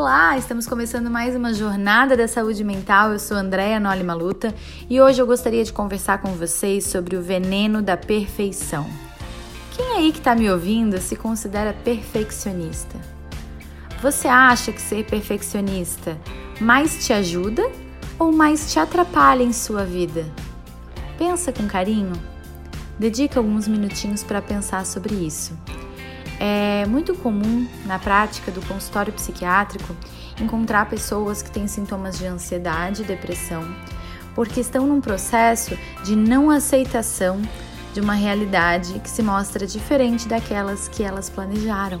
Olá, estamos começando mais uma jornada da saúde mental. Eu sou Andréa Noli Maluta e hoje eu gostaria de conversar com vocês sobre o veneno da perfeição. Quem aí que está me ouvindo se considera perfeccionista? Você acha que ser perfeccionista mais te ajuda ou mais te atrapalha em sua vida? Pensa com carinho. Dedica alguns minutinhos para pensar sobre isso. É muito comum na prática do consultório psiquiátrico encontrar pessoas que têm sintomas de ansiedade e depressão, porque estão num processo de não aceitação de uma realidade que se mostra diferente daquelas que elas planejaram.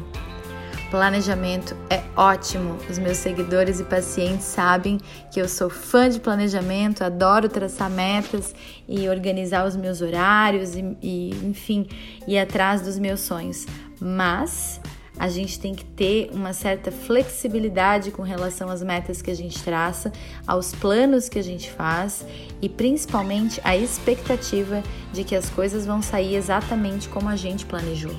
Planejamento é ótimo. Os meus seguidores e pacientes sabem que eu sou fã de planejamento, adoro traçar metas e organizar os meus horários e, e enfim, ir atrás dos meus sonhos. Mas a gente tem que ter uma certa flexibilidade com relação às metas que a gente traça, aos planos que a gente faz e principalmente a expectativa de que as coisas vão sair exatamente como a gente planejou.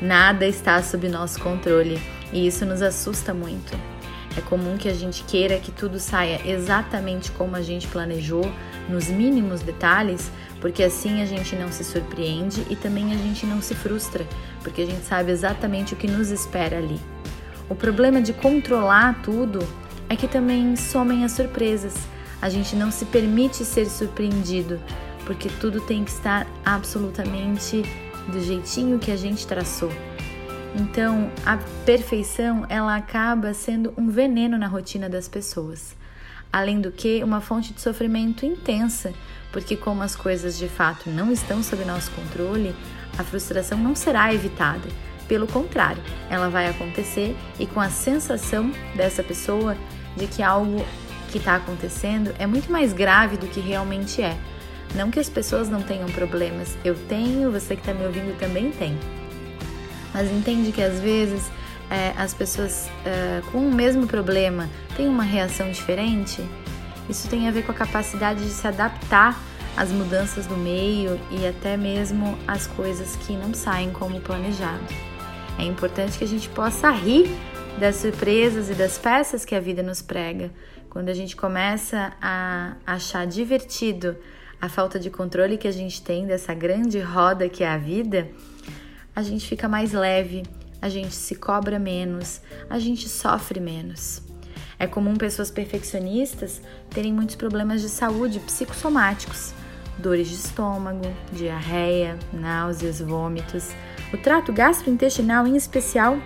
Nada está sob nosso controle e isso nos assusta muito. É comum que a gente queira que tudo saia exatamente como a gente planejou, nos mínimos detalhes, porque assim a gente não se surpreende e também a gente não se frustra, porque a gente sabe exatamente o que nos espera ali. O problema de controlar tudo é que também somem as surpresas. A gente não se permite ser surpreendido, porque tudo tem que estar absolutamente do jeitinho que a gente traçou. Então, a perfeição ela acaba sendo um veneno na rotina das pessoas. Além do que, uma fonte de sofrimento intensa, porque como as coisas de fato não estão sob nosso controle, a frustração não será evitada. Pelo contrário, ela vai acontecer e com a sensação dessa pessoa de que algo que está acontecendo é muito mais grave do que realmente é. Não que as pessoas não tenham problemas, eu tenho, você que está me ouvindo também tem. Mas entende que às vezes é, as pessoas é, com o mesmo problema têm uma reação diferente? Isso tem a ver com a capacidade de se adaptar às mudanças do meio e até mesmo às coisas que não saem como planejado. É importante que a gente possa rir das surpresas e das peças que a vida nos prega. Quando a gente começa a achar divertido a falta de controle que a gente tem dessa grande roda que é a vida, a gente fica mais leve, a gente se cobra menos, a gente sofre menos. É comum pessoas perfeccionistas terem muitos problemas de saúde psicossomáticos, dores de estômago, diarreia, náuseas, vômitos. O trato gastrointestinal, em especial,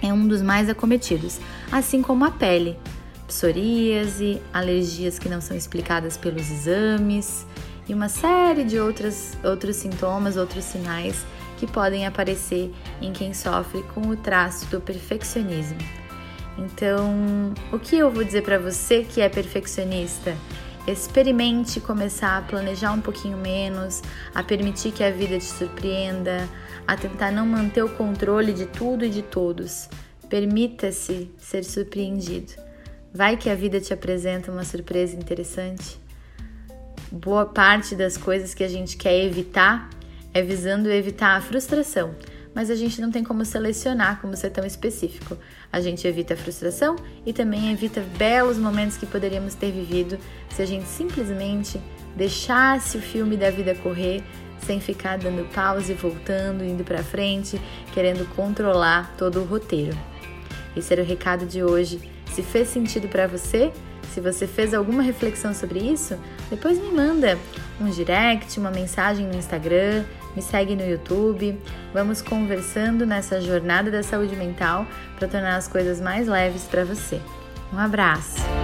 é um dos mais acometidos, assim como a pele, psoríase, alergias que não são explicadas pelos exames e uma série de outras, outros sintomas, outros sinais que podem aparecer em quem sofre com o traço do perfeccionismo. Então, o que eu vou dizer para você que é perfeccionista? Experimente começar a planejar um pouquinho menos, a permitir que a vida te surpreenda, a tentar não manter o controle de tudo e de todos. Permita-se ser surpreendido. Vai que a vida te apresenta uma surpresa interessante. Boa parte das coisas que a gente quer evitar é visando evitar a frustração, mas a gente não tem como selecionar como ser tão específico. A gente evita a frustração e também evita belos momentos que poderíamos ter vivido se a gente simplesmente deixasse o filme da vida correr sem ficar dando pausa e voltando, indo para frente, querendo controlar todo o roteiro. Esse era o recado de hoje. Se fez sentido para você, se você fez alguma reflexão sobre isso, depois me manda um direct, uma mensagem no Instagram, me segue no YouTube. Vamos conversando nessa jornada da saúde mental para tornar as coisas mais leves para você. Um abraço!